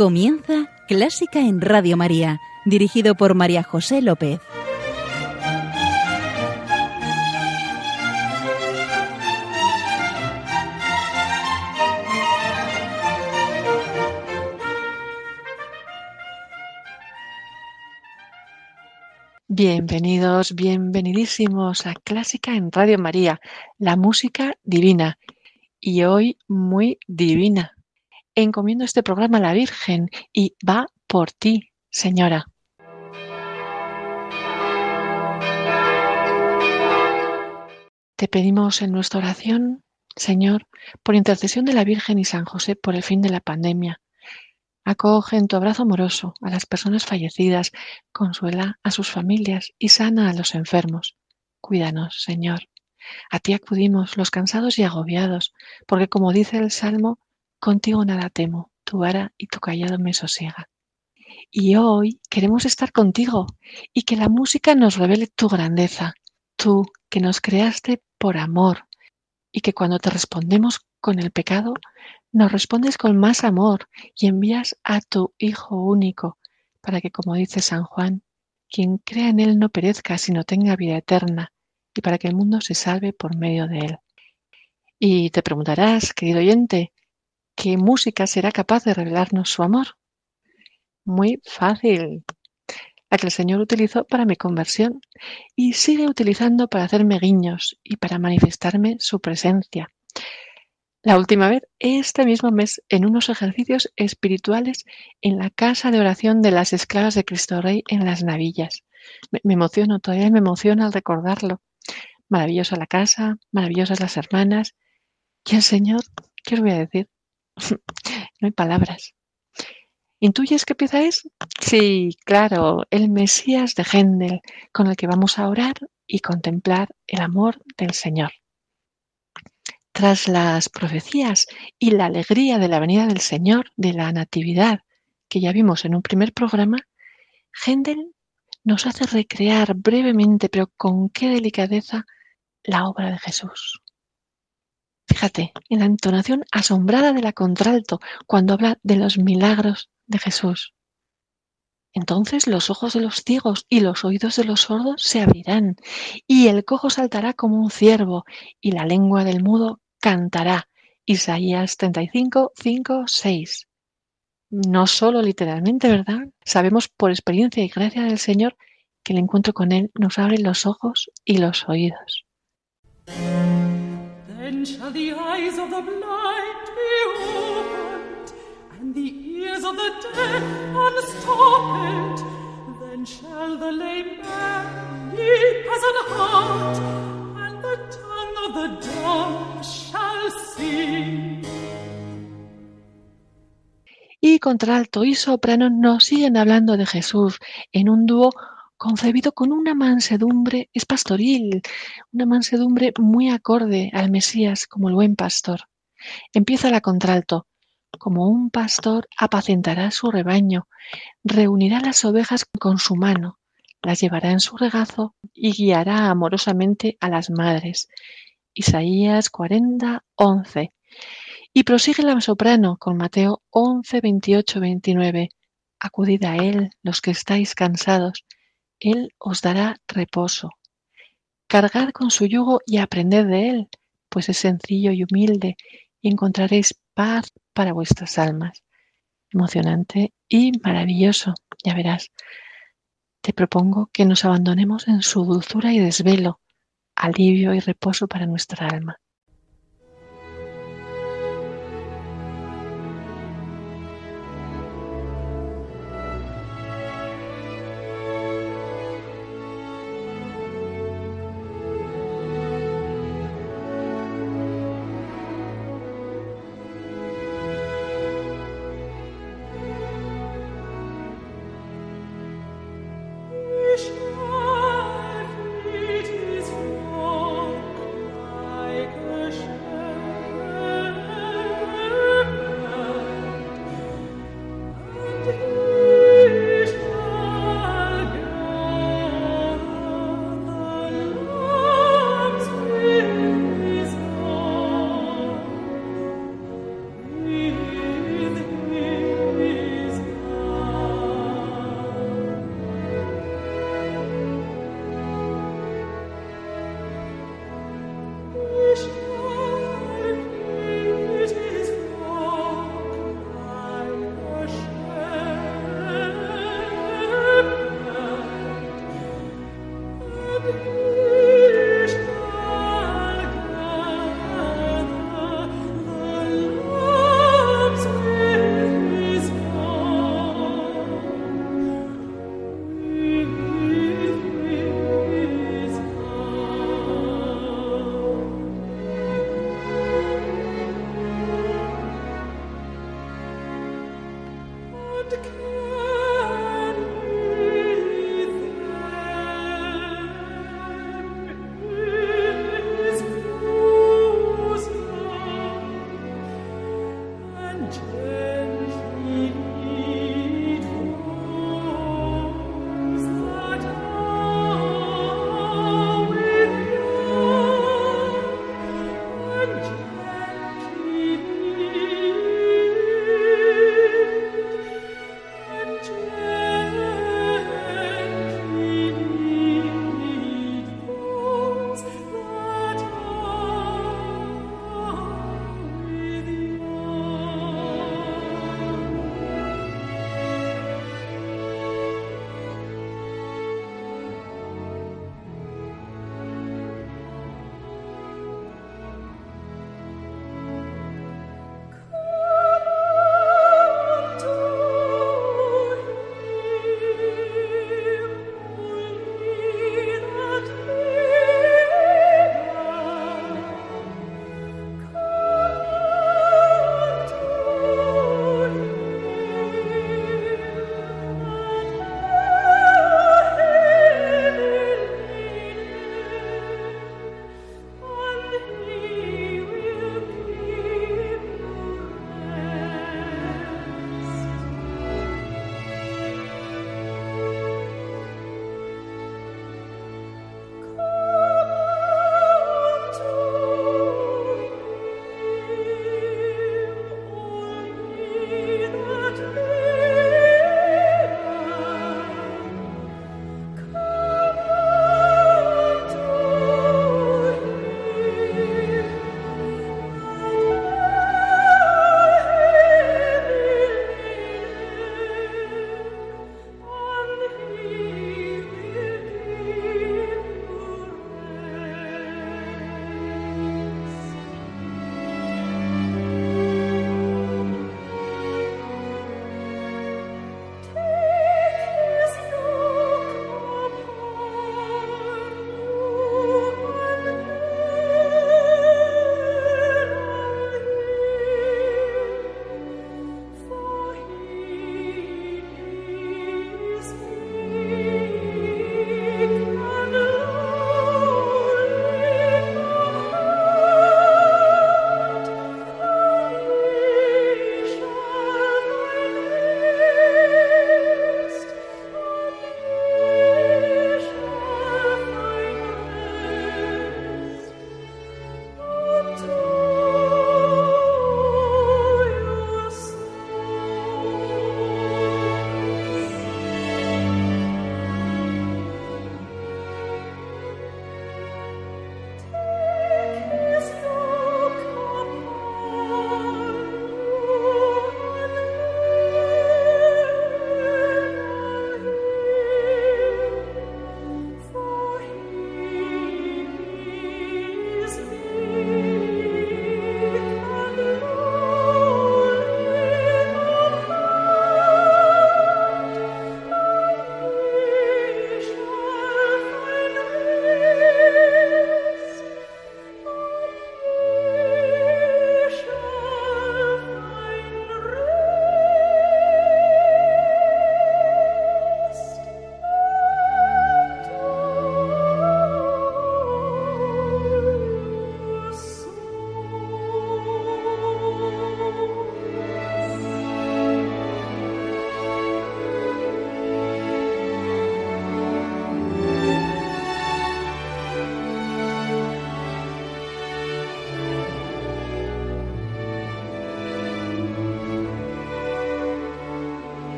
Comienza Clásica en Radio María, dirigido por María José López. Bienvenidos, bienvenidísimos a Clásica en Radio María, la música divina y hoy muy divina. Encomiendo este programa a la Virgen y va por ti, Señora. Te pedimos en nuestra oración, Señor, por intercesión de la Virgen y San José por el fin de la pandemia. Acoge en tu abrazo amoroso a las personas fallecidas, consuela a sus familias y sana a los enfermos. Cuídanos, Señor. A ti acudimos los cansados y agobiados, porque como dice el Salmo, contigo nada temo, tu vara y tu callado me sosiega. Y hoy queremos estar contigo y que la música nos revele tu grandeza, tú que nos creaste por amor y que cuando te respondemos con el pecado, nos respondes con más amor y envías a tu Hijo único para que, como dice San Juan, quien crea en Él no perezca, sino tenga vida eterna y para que el mundo se salve por medio de Él. Y te preguntarás, querido oyente, ¿qué música será capaz de revelarnos su amor? Muy fácil, la que el Señor utilizó para mi conversión y sigue utilizando para hacerme guiños y para manifestarme su presencia. La última vez, este mismo mes, en unos ejercicios espirituales en la casa de oración de las esclavas de Cristo Rey en las Navillas. Me, emociono, todavía me emociona al recordarlo. Maravillosa la casa, maravillosas las hermanas. Y el Señor, ¿qué os voy a decir? no hay palabras. ¿Intuyes qué pieza es? Sí, claro, el Mesías de Händel, con el que vamos a orar y contemplar el amor del Señor. Tras las profecías y la alegría de la venida del Señor, de la Natividad, que ya vimos en un primer programa, Händel nos hace recrear brevemente, pero con qué delicadeza, la obra de Jesús. Fíjate, en la entonación asombrada de la contralto cuando habla de los milagros de Jesús. Entonces los ojos de los ciegos y los oídos de los sordos se abrirán, y el cojo saltará como un ciervo, y la lengua del mudo cantará. Isaías 35, 5, 6. No solo literalmente, ¿verdad? Sabemos por experiencia y gracia del Señor que el encuentro con Él nos abre los ojos y los oídos. Then shall the eyes of the blind be opened, and the ears of the deaf unstopped. Then shall the lame man leap as an hart, and the tongue of the dumb shall sing. Y contralto y soprano nos siguen hablando de Jesús en un dúo concebido con una mansedumbre, es pastoril, una mansedumbre muy acorde al Mesías como el buen pastor. Empieza la contralto. Como un pastor apacentará su rebaño, reunirá las ovejas con su mano, las llevará en su regazo y guiará amorosamente a las madres. Isaías 40, 11. Y prosigue la soprano con Mateo 11, 28, 29. Acudid a Él, los que estáis cansados, Él os dará reposo. Cargad con su yugo y aprended de Él, pues es sencillo y humilde, y encontraréis paz para vuestras almas. Emocionante y maravilloso, ya verás. Te propongo que nos abandonemos en su dulzura y desvelo, alivio y reposo para nuestra alma.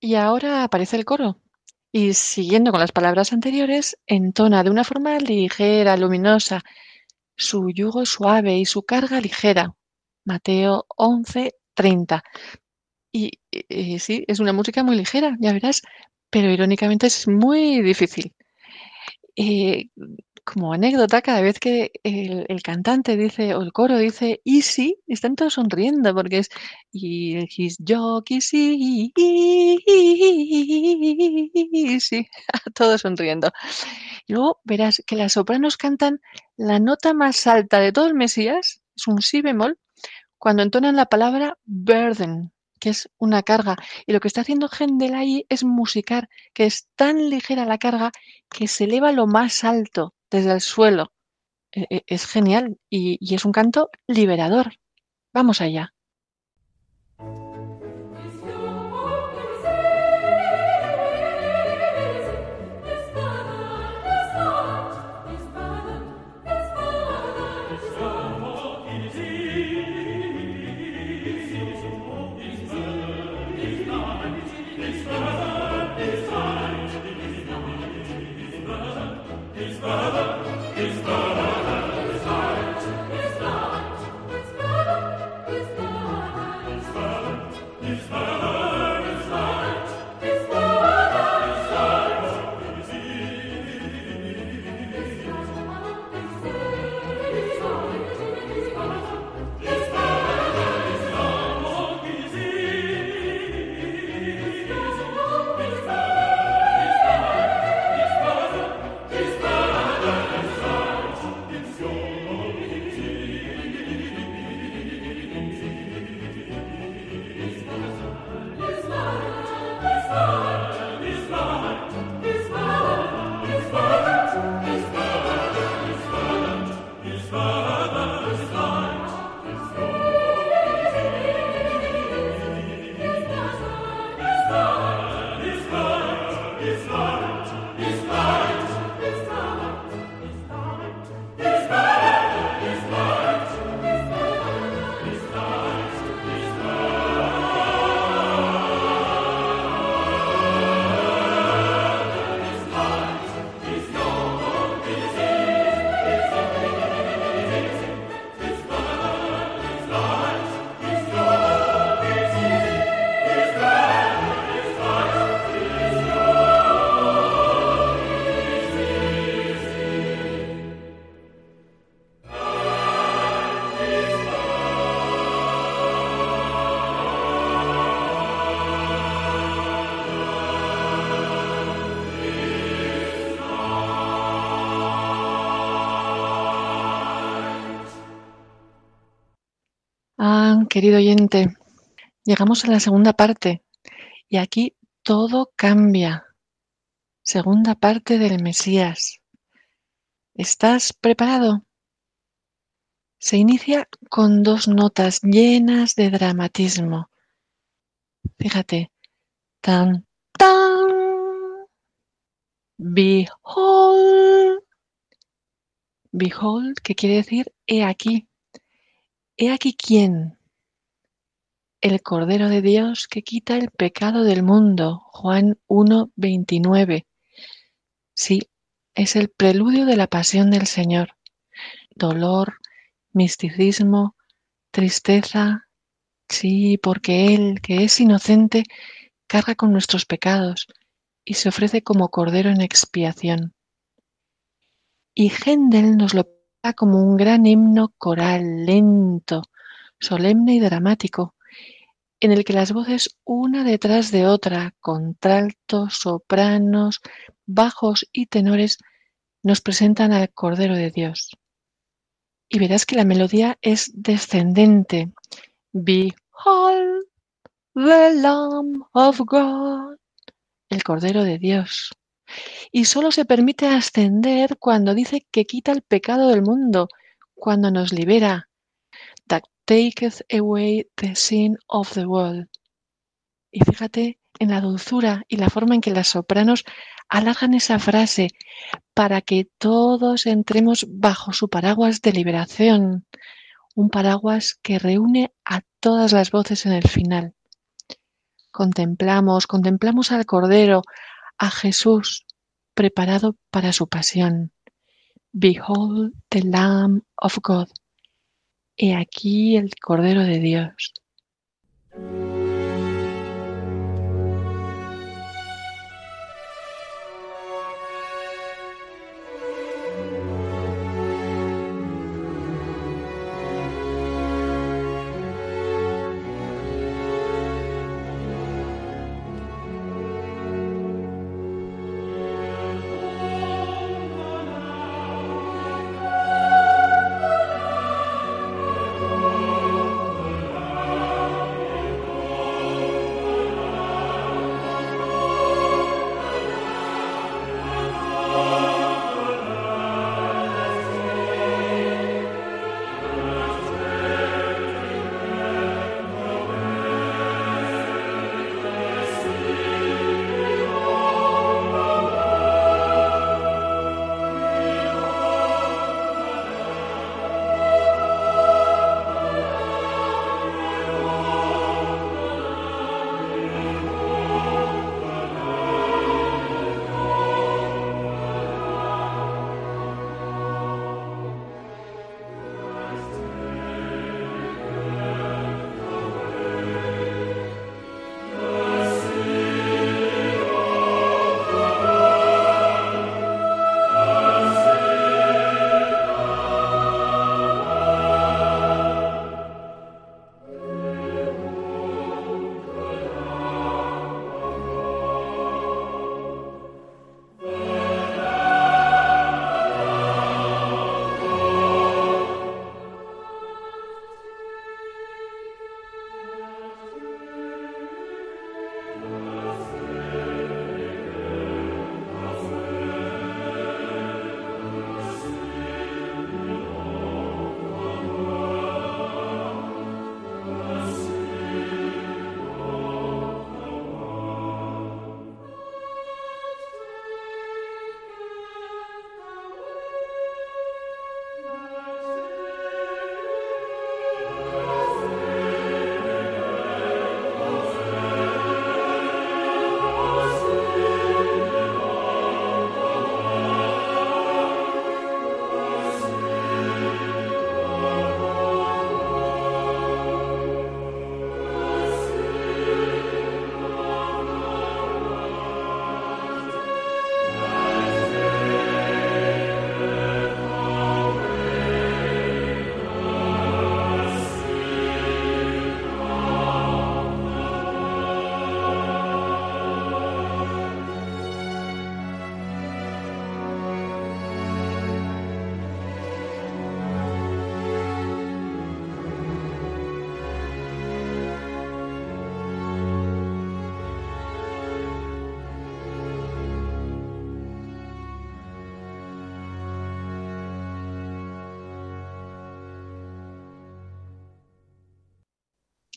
Y ahora aparece el coro. Y siguiendo con las palabras anteriores, entona de una forma ligera, luminosa. Su yugo suave y su carga ligera. Mateo 11, 30. Y, sí, es una música muy ligera, ya verás, pero irónicamente es muy difícil. Eh, como anécdota, cada vez que el, cantante dice, o el coro dice easy, están todos sonriendo porque es y jockey easy, easy, todos sonriendo. Y luego verás que las sopranos cantan la nota más alta de todo el Mesías, es un si bemol, cuando entonan la palabra burden, que es una carga. Y lo que está haciendo ahí es musicar, que es tan ligera la carga que se eleva lo más alto desde el suelo. E, e, es genial y, y es un canto liberador. Vamos allá. Querido oyente, llegamos a la segunda parte y aquí todo cambia. Segunda parte del Mesías. ¿Estás preparado? Se inicia con dos notas llenas de dramatismo. Fíjate. Tan, tan. Behold. Behold, que quiere decir he aquí. He aquí quién el Cordero de Dios que quita el pecado del mundo. Juan 1, 29. Sí, es el preludio de la pasión del Señor. Dolor, misticismo, tristeza. Sí, porque Él, que es inocente, carga con nuestros pecados y se ofrece como Cordero en expiación. Y Händel nos lo como un gran himno coral, lento, solemne y dramático, en el que las voces una detrás de otra, contraltos, sopranos, bajos y tenores, nos presentan al Cordero de Dios. Y verás que la melodía es descendente. Behold the Lamb of God, el Cordero de Dios. Y solo se permite ascender cuando dice que quita el pecado del mundo, cuando nos libera, taketh away the sin of the world. Y fíjate en la dulzura y la forma en que las sopranos alargan esa frase para que todos entremos bajo su paraguas de liberación, un paraguas que reúne a todas las voces en el final. contemplamos, contemplamos al Cordero, a Jesús, preparado para su pasión. Behold the Lamb of God. He aquí el Cordero de Dios.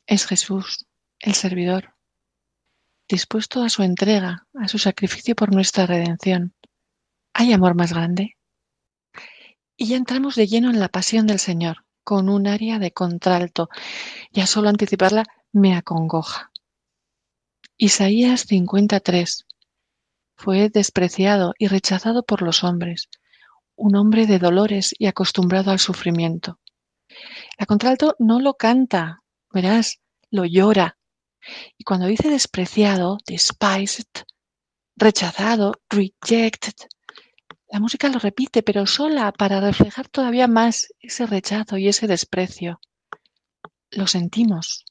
Es Jesús, el servidor, dispuesto a su entrega, a su sacrificio por nuestra redención. ¿Hay amor más grande? Y ya entramos de lleno en la pasión del Señor, con un área de contralto. Ya solo anticiparla me acongoja. Isaías 53. Fue despreciado y rechazado por los hombres, un hombre de dolores y acostumbrado al sufrimiento. La contralto no lo canta, verás, lo llora. Y cuando dice despreciado, despised, rechazado, rejected, la música lo repite, pero sola para reflejar todavía más ese rechazo y ese desprecio. Lo sentimos.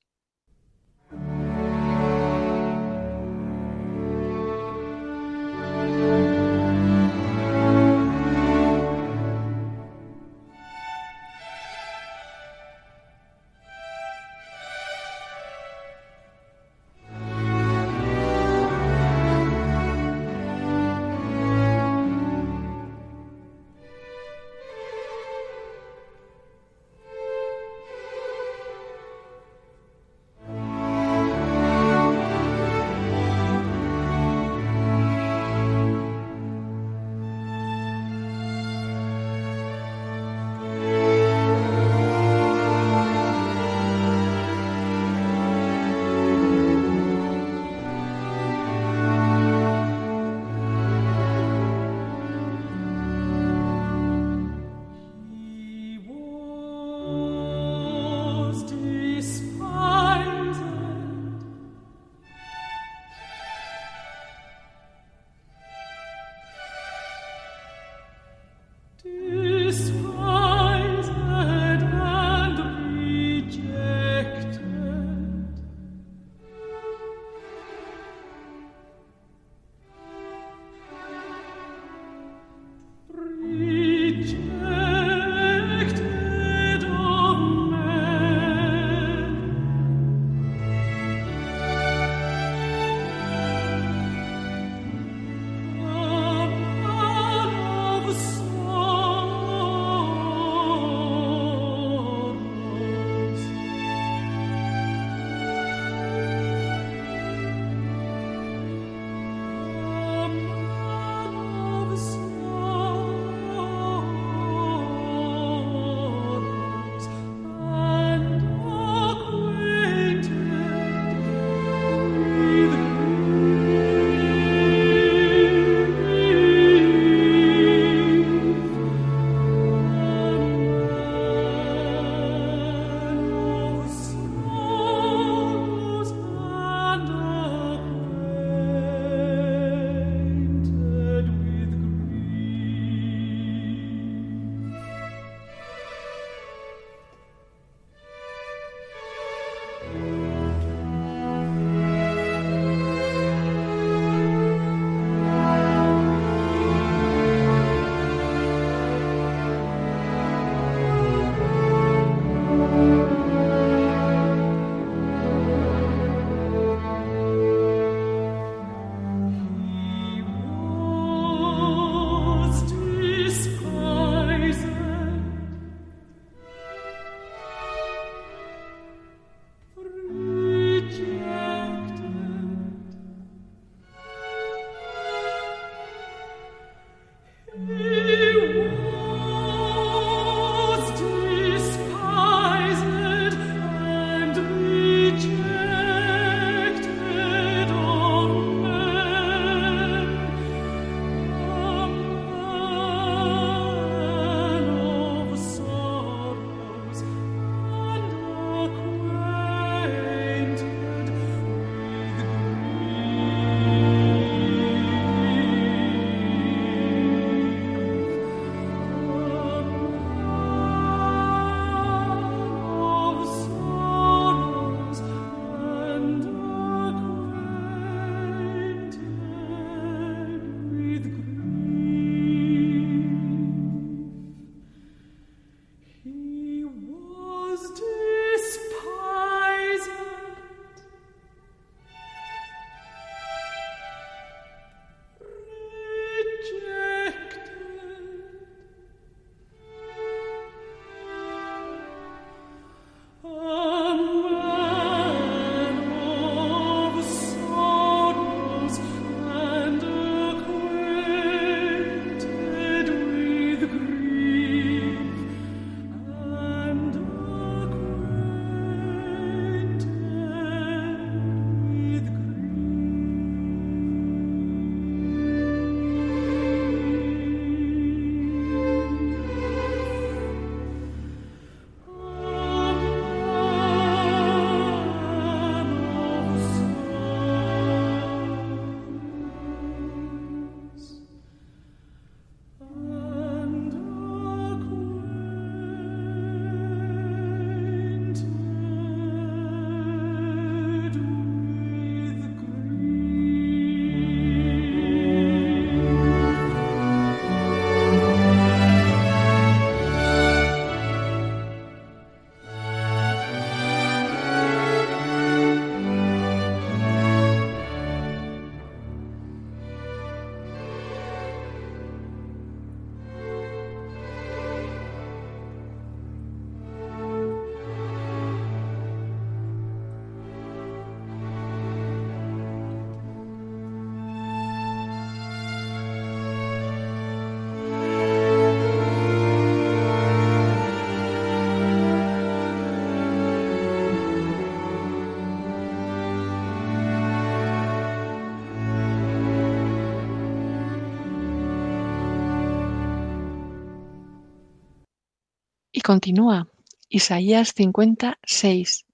Continúa, Isaías 56.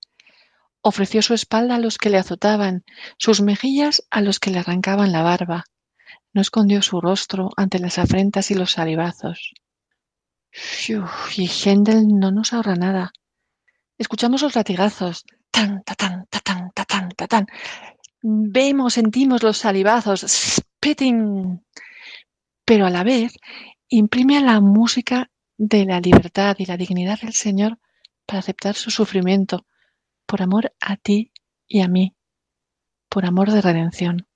Ofreció su espalda a los que le azotaban, sus mejillas a los que le arrancaban la barba. No escondió su rostro ante las afrentas y los salivazos. y Händel no nos ahorra nada. Escuchamos los latigazos. Tan, ta, tan, ta, tan, ta, tan, ta, tan. Vemos, sentimos los salivazos. Pero a la vez imprime la música de la libertad y la dignidad del Señor para aceptar su sufrimiento, por amor a ti y a mí, por amor de redención.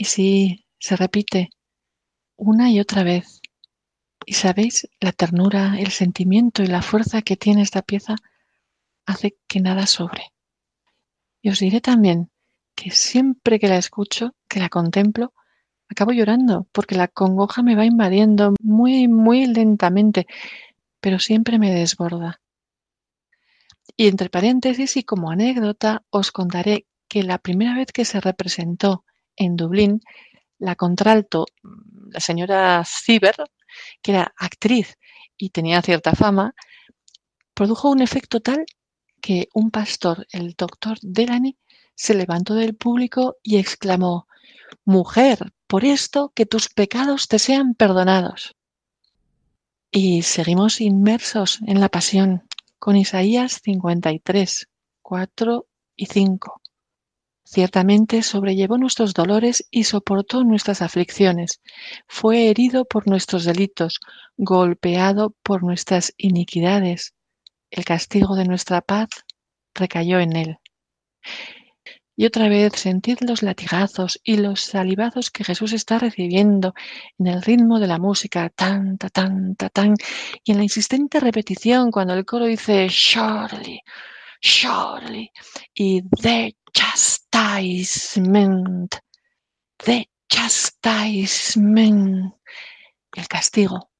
Y si se repite una y otra vez, y sabéis, la ternura, el sentimiento y la fuerza que tiene esta pieza hace que nada sobre. Y os diré también que siempre que la escucho, que la contemplo, acabo llorando porque la congoja me va invadiendo muy, muy lentamente, pero siempre me desborda. Y entre paréntesis y como anécdota os contaré que la primera vez que se representó en Dublín, la contralto, la señora Ciber, que era actriz y tenía cierta fama, produjo un efecto tal que un pastor, el doctor Delany, se levantó del público y exclamó, Mujer, por esto que tus pecados te sean perdonados. Y seguimos inmersos en la pasión con Isaías 53, 4 y 5. Ciertamente sobrellevó nuestros dolores y soportó nuestras aflicciones. Fue herido por nuestros delitos, golpeado por nuestras iniquidades. El castigo de nuestra paz recayó en él. Y otra vez sentid los latigazos y los salivazos que Jesús está recibiendo en el ritmo de la música, tan, ta, tan, ta, tan, y en la insistente repetición cuando el coro dice surely, surely, y de the chastisement, el castigo.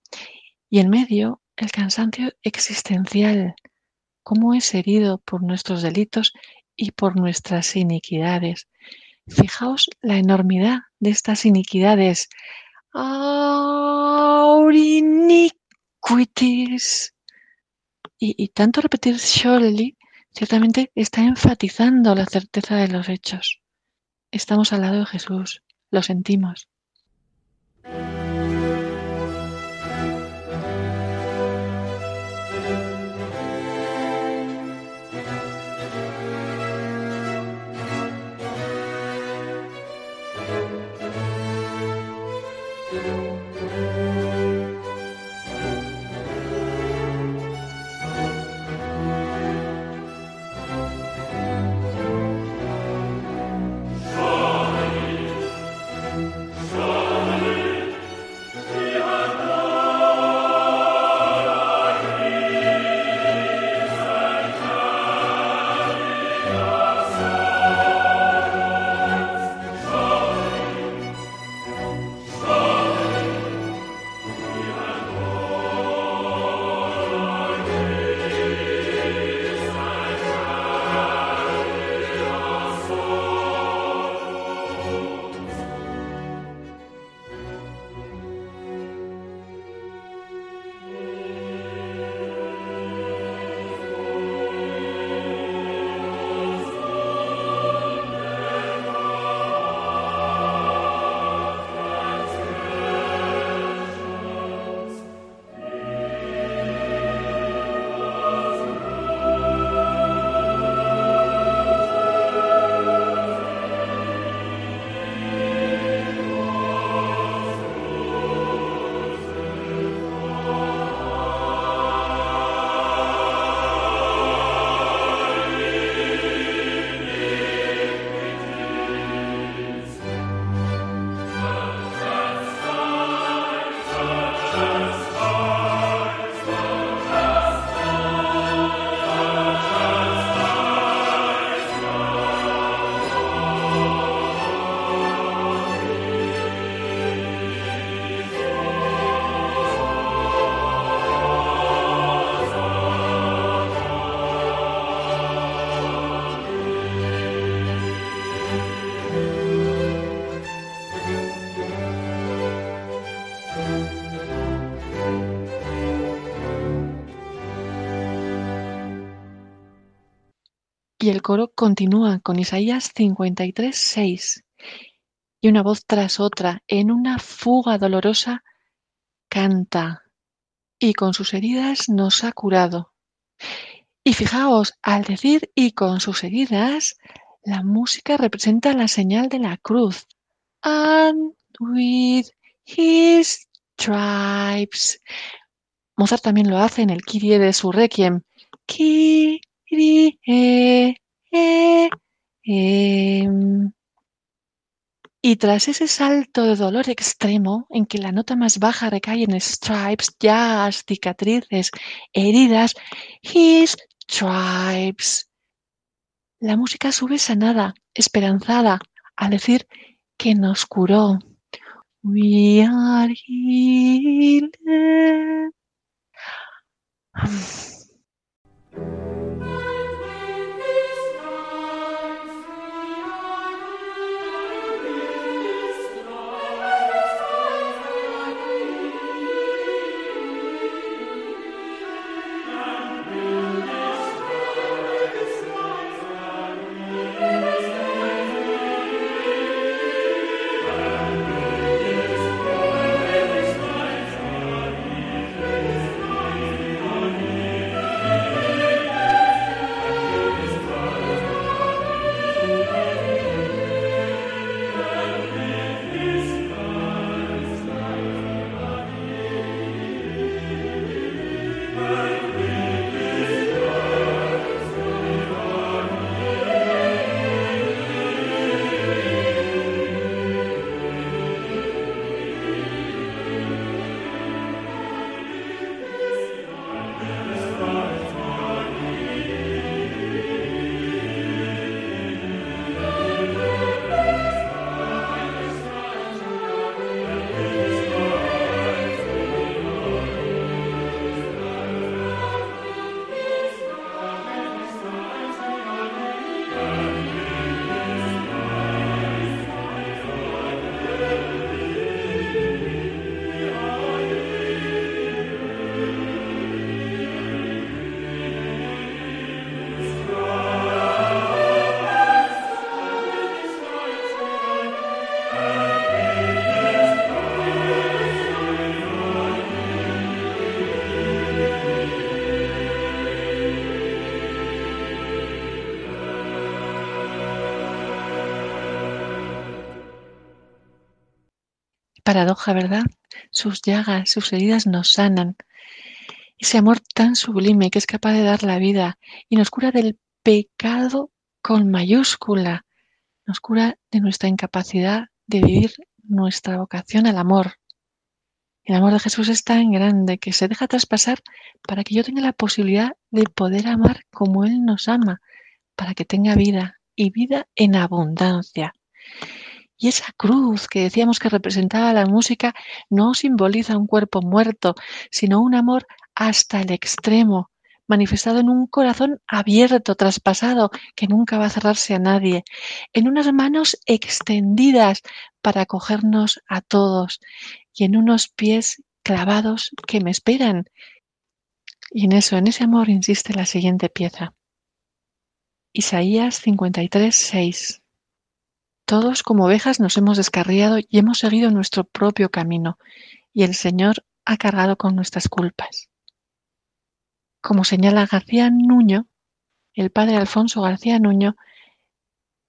Y en medio, el cansancio existencial, cómo es herido por nuestros delitos y por nuestras iniquidades. Fijaos la enormidad de estas iniquidades. Our iniquities. Y, y tanto repetir surely ciertamente está enfatizando la certeza de los hechos. Estamos al lado de Jesús, lo sentimos. El coro continúa con Isaías 53, 6. Y una voz tras otra, en una fuga dolorosa, canta. Y con sus heridas nos ha curado. Y fijaos, al decir y con sus heridas, la música representa la señal de la cruz. And with his stripes. Mozart también lo hace en el Kyrie de su Requiem. Eh, em. Y tras ese salto de dolor extremo en que la nota más baja recae en stripes, jazz, cicatrices, heridas, his stripes. La música sube sanada, esperanzada, al decir que nos curó. We are healed. Paradoja, ¿verdad? Sus llagas, sus heridas nos sanan. Ese amor tan sublime que es capaz de dar la vida y nos cura del pecado con mayúscula, nos cura de nuestra incapacidad de vivir nuestra vocación al amor. El amor de Jesús es tan grande que se deja traspasar para que yo tenga la posibilidad de poder amar como Él nos ama, para que tenga vida y vida en abundancia. Y esa cruz que decíamos que representaba la música no simboliza un cuerpo muerto, sino un amor hasta el extremo, manifestado en un corazón abierto, traspasado, que nunca va a cerrarse a nadie, en unas manos extendidas para acogernos a todos y en unos pies clavados que me esperan. Y en eso, en ese amor, insiste la siguiente pieza. Isaías 53, 6. Todos como ovejas nos hemos descarriado y hemos seguido nuestro propio camino, y el Señor ha cargado con nuestras culpas. Como señala García Nuño, el padre Alfonso García Nuño,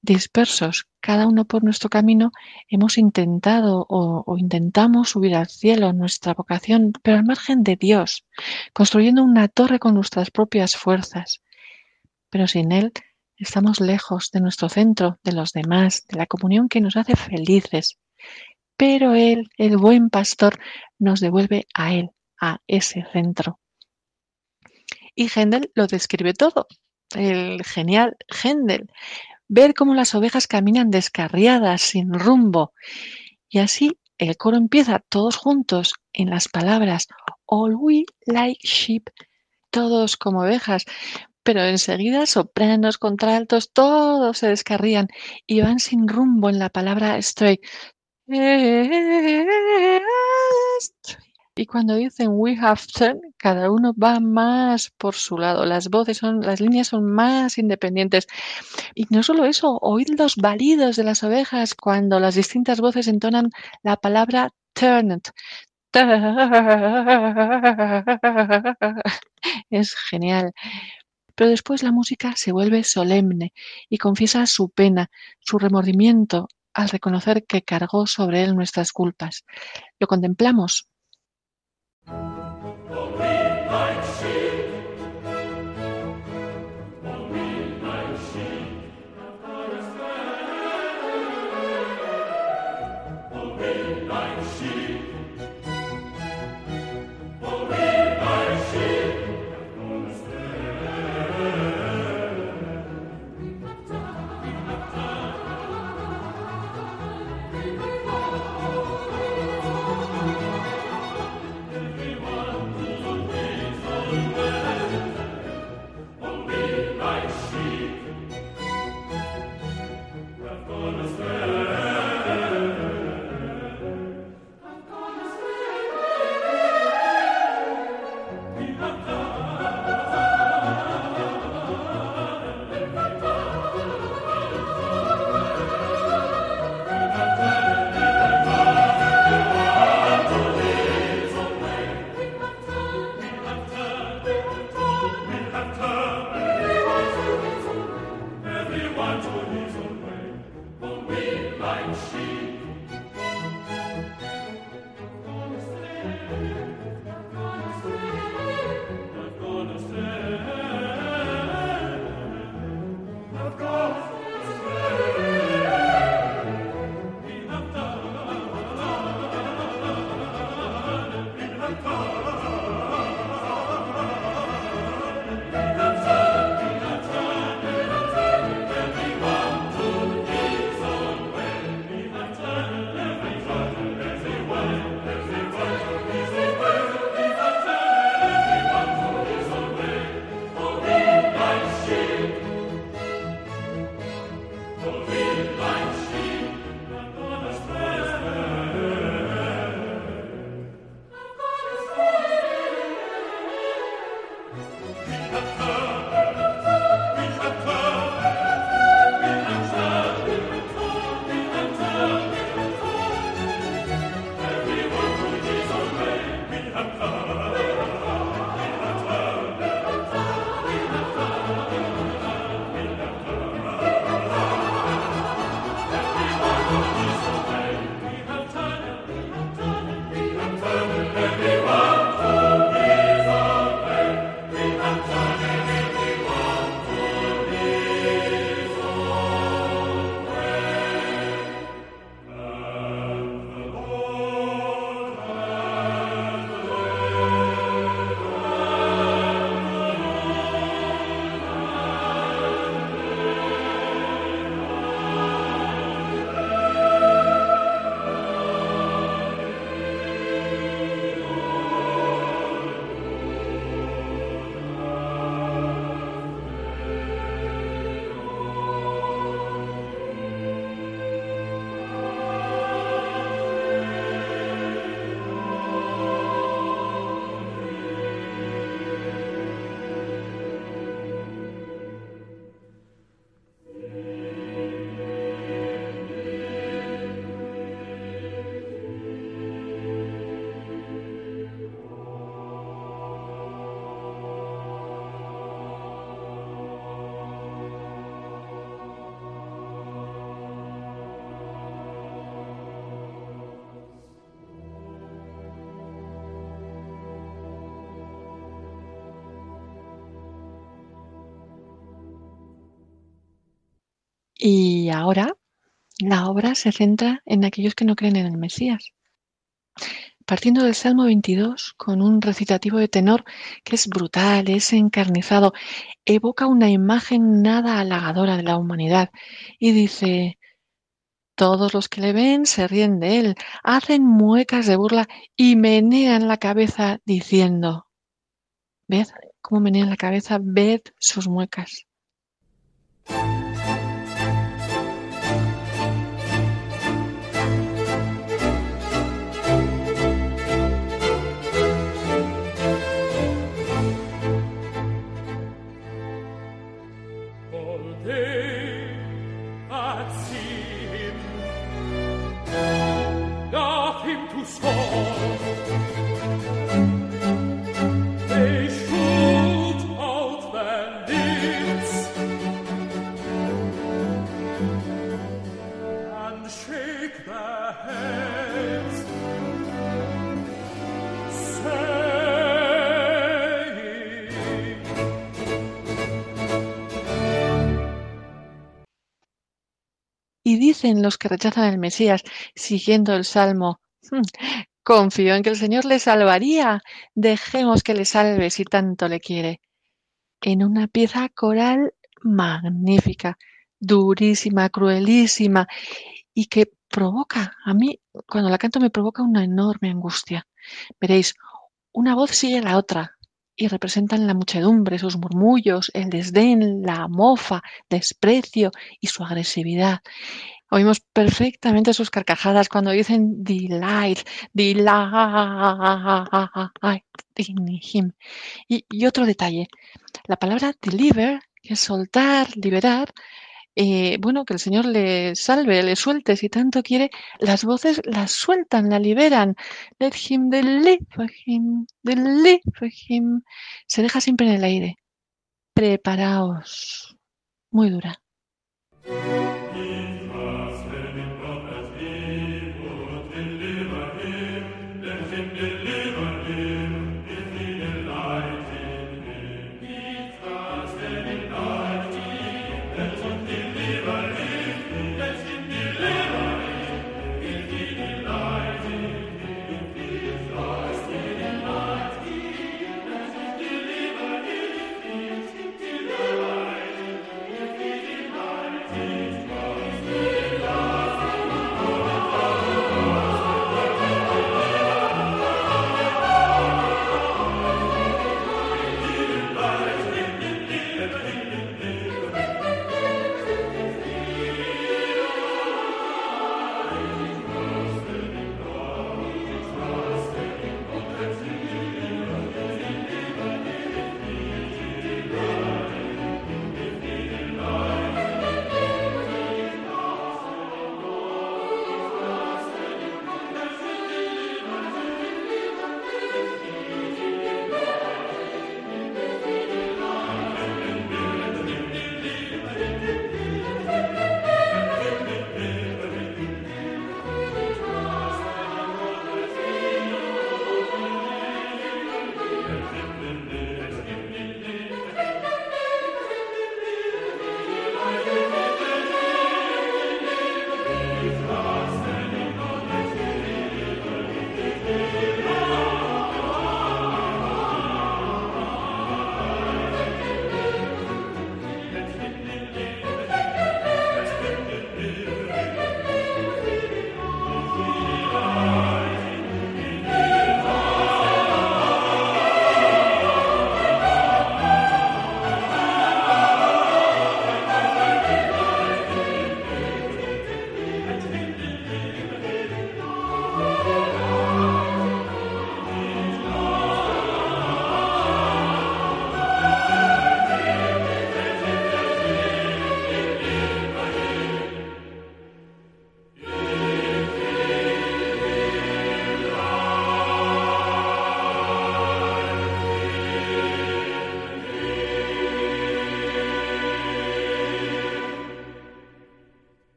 dispersos, cada uno por nuestro camino, hemos intentado o, intentamos subir al cielo nuestra vocación, pero al margen de Dios, construyendo una torre con nuestras propias fuerzas. Pero sin Él Estamos lejos de nuestro centro, de los demás, de la comunión que nos hace felices. Pero Él, el buen pastor, nos devuelve a Él, a ese centro. Y Hendel lo describe todo. El genial Hendel. Ver cómo las ovejas caminan descarriadas, sin rumbo. Y así el coro empieza todos juntos en las palabras All we like sheep, todos como ovejas, pero enseguida sopranos, contraltos, todos se descarrían y van sin rumbo en la palabra straight. Y cuando dicen we have turned, cada uno va más por su lado. Las voces son, las líneas son más independientes. Y no solo eso, oíd los balidos de las ovejas cuando las distintas voces entonan la palabra turned. Es genial. Pero después la música se vuelve solemne y confiesa su pena, su remordimiento al reconocer que cargó sobre él nuestras culpas. Lo contemplamos Y ahora la obra se centra en aquellos que no creen en el Mesías. Partiendo del Salmo 22, con un recitativo de tenor que es brutal, es encarnizado, evoca una imagen nada halagadora de la humanidad y dice, todos los que le ven se ríen de él, hacen muecas de burla y menean la cabeza diciendo, ved cómo menean la cabeza, ved sus muecas. Y dicen los que rechazan el Mesías, siguiendo el Salmo, hmm, confío en que el Señor le salvaría, dejemos que le salve si tanto le quiere. En una pieza coral magnífica, durísima, cruelísima, y que provoca, a mí cuando la canto me provoca una enorme angustia. Veréis, una voz sigue la otra, y representan la muchedumbre, sus murmullos, el desdén, la mofa, desprecio y su agresividad. Oímos perfectamente sus carcajadas cuando dicen delight, delight in him. Y, y otro detalle, la palabra deliver, que es soltar, liberar, eh, bueno, que el Señor le salve, le suelte, si tanto quiere, las voces las sueltan, la liberan. Let him deliver him, deliver him. Se deja siempre en el aire. Preparaos. Muy dura.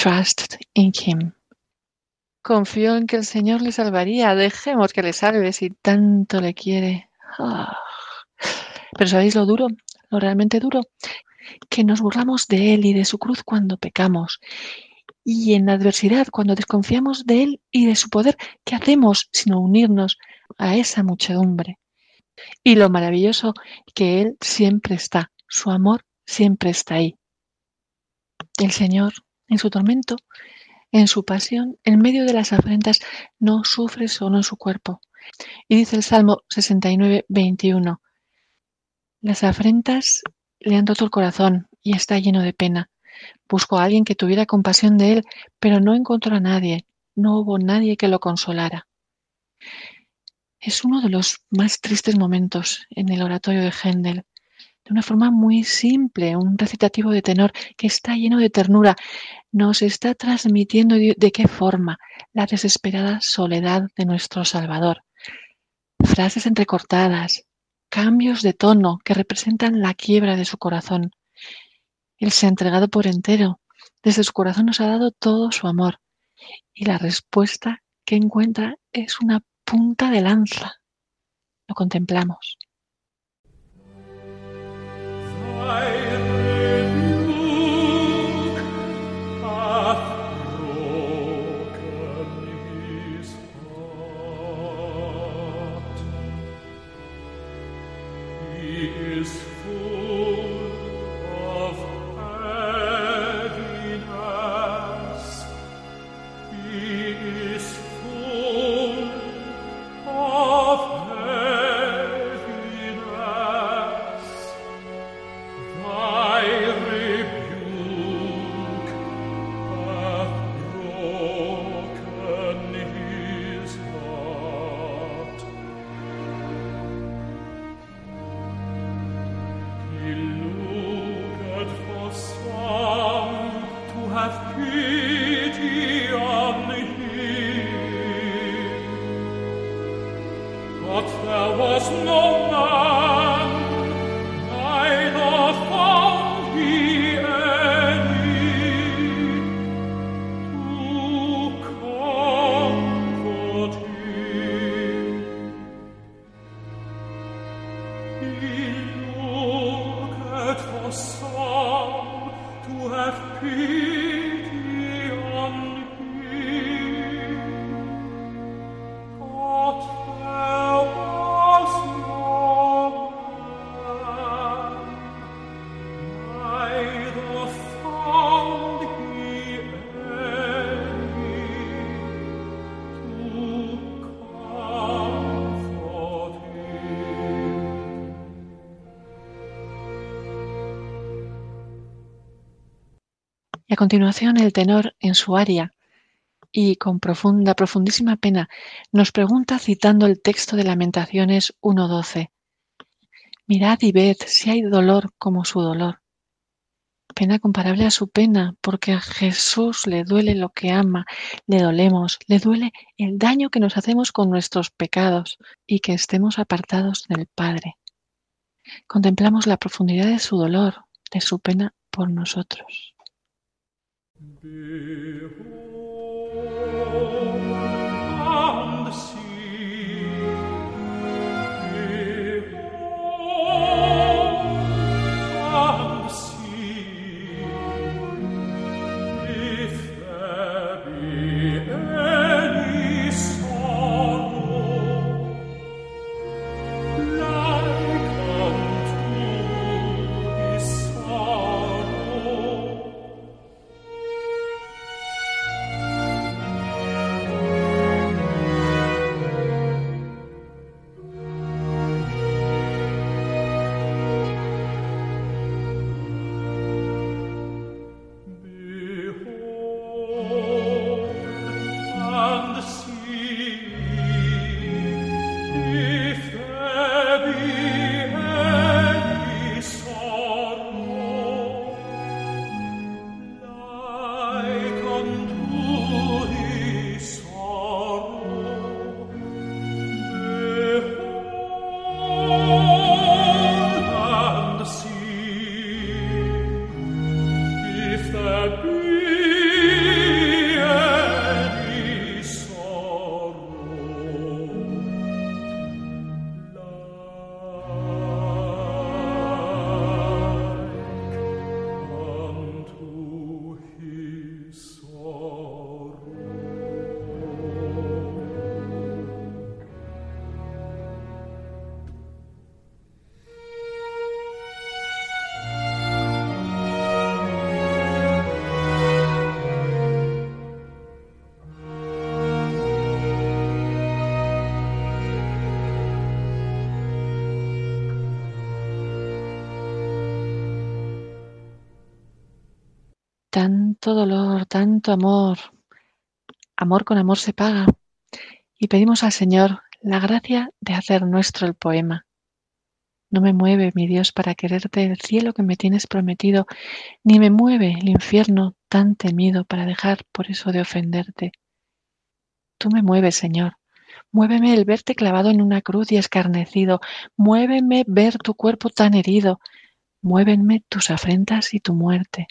He trusted in him. Confió en que el Señor le salvaría. Dejemos que le salve si tanto le quiere. Ah. Pero ¿sabéis lo duro? Lo realmente duro. que nos burlamos de Él y de su cruz cuando pecamos. Y en adversidad, cuando desconfiamos de Él y de su poder, ¿qué hacemos sino unirnos a esa muchedumbre? Y lo maravilloso que Él siempre está, su amor siempre está ahí. El Señor, en su tormento, en su pasión, en medio de las afrentas, no sufre solo su cuerpo. Y dice el Salmo 69, 21, las afrentas le han roto el corazón y está lleno de pena. Buscó a alguien que tuviera compasión de él, pero no encontró a nadie, no hubo nadie que lo consolara. Es uno de los más tristes momentos en el oratorio de Händel. De una forma muy simple, un recitativo de tenor que está lleno de ternura, nos está transmitiendo de qué forma la desesperada soledad de nuestro Salvador. Frases entrecortadas, cambios de tono que representan la quiebra de su corazón. Él se ha entregado por entero. Desde su corazón nos ha dado todo su amor. Y la respuesta que encuentra es una punta de lanza. Lo contemplamos. Y continuación el tenor en su aria y con profunda, profundísima pena nos pregunta citando el texto de Lamentaciones 1.12. Mirad y ved si hay dolor como su dolor. Pena comparable a su pena, porque a Jesús le duele lo que ama, le dolemos, le duele el daño que nos hacemos con nuestros pecados y que estemos apartados del Padre. Contemplamos la profundidad de su dolor, de su pena por nosotros. Behold tanto dolor, tanto amor. Amor con amor se paga. Y pedimos al Señor la gracia de hacer nuestro el poema. No me mueve, mi Dios, para quererte el cielo que me tienes prometido, ni me mueve el infierno tan temido para dejar por eso de ofenderte. Tú me mueves, Señor. Muéveme el verte clavado en una cruz y escarnecido. Muéveme ver tu cuerpo tan herido. Muévenme tus afrentas y tu muerte.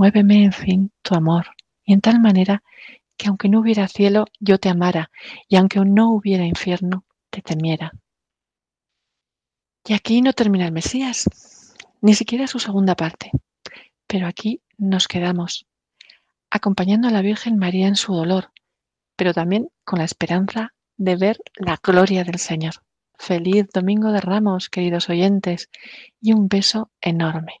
Muéveme, en fin, tu amor, y en tal manera que aunque no hubiera cielo, yo te amara, y aunque no hubiera infierno, te temiera. Y aquí no termina el Mesías, ni siquiera su segunda parte, pero aquí nos quedamos, acompañando a la Virgen María en su dolor, pero también con la esperanza de ver la gloria del Señor. Feliz Domingo de Ramos, queridos oyentes, y un beso enorme.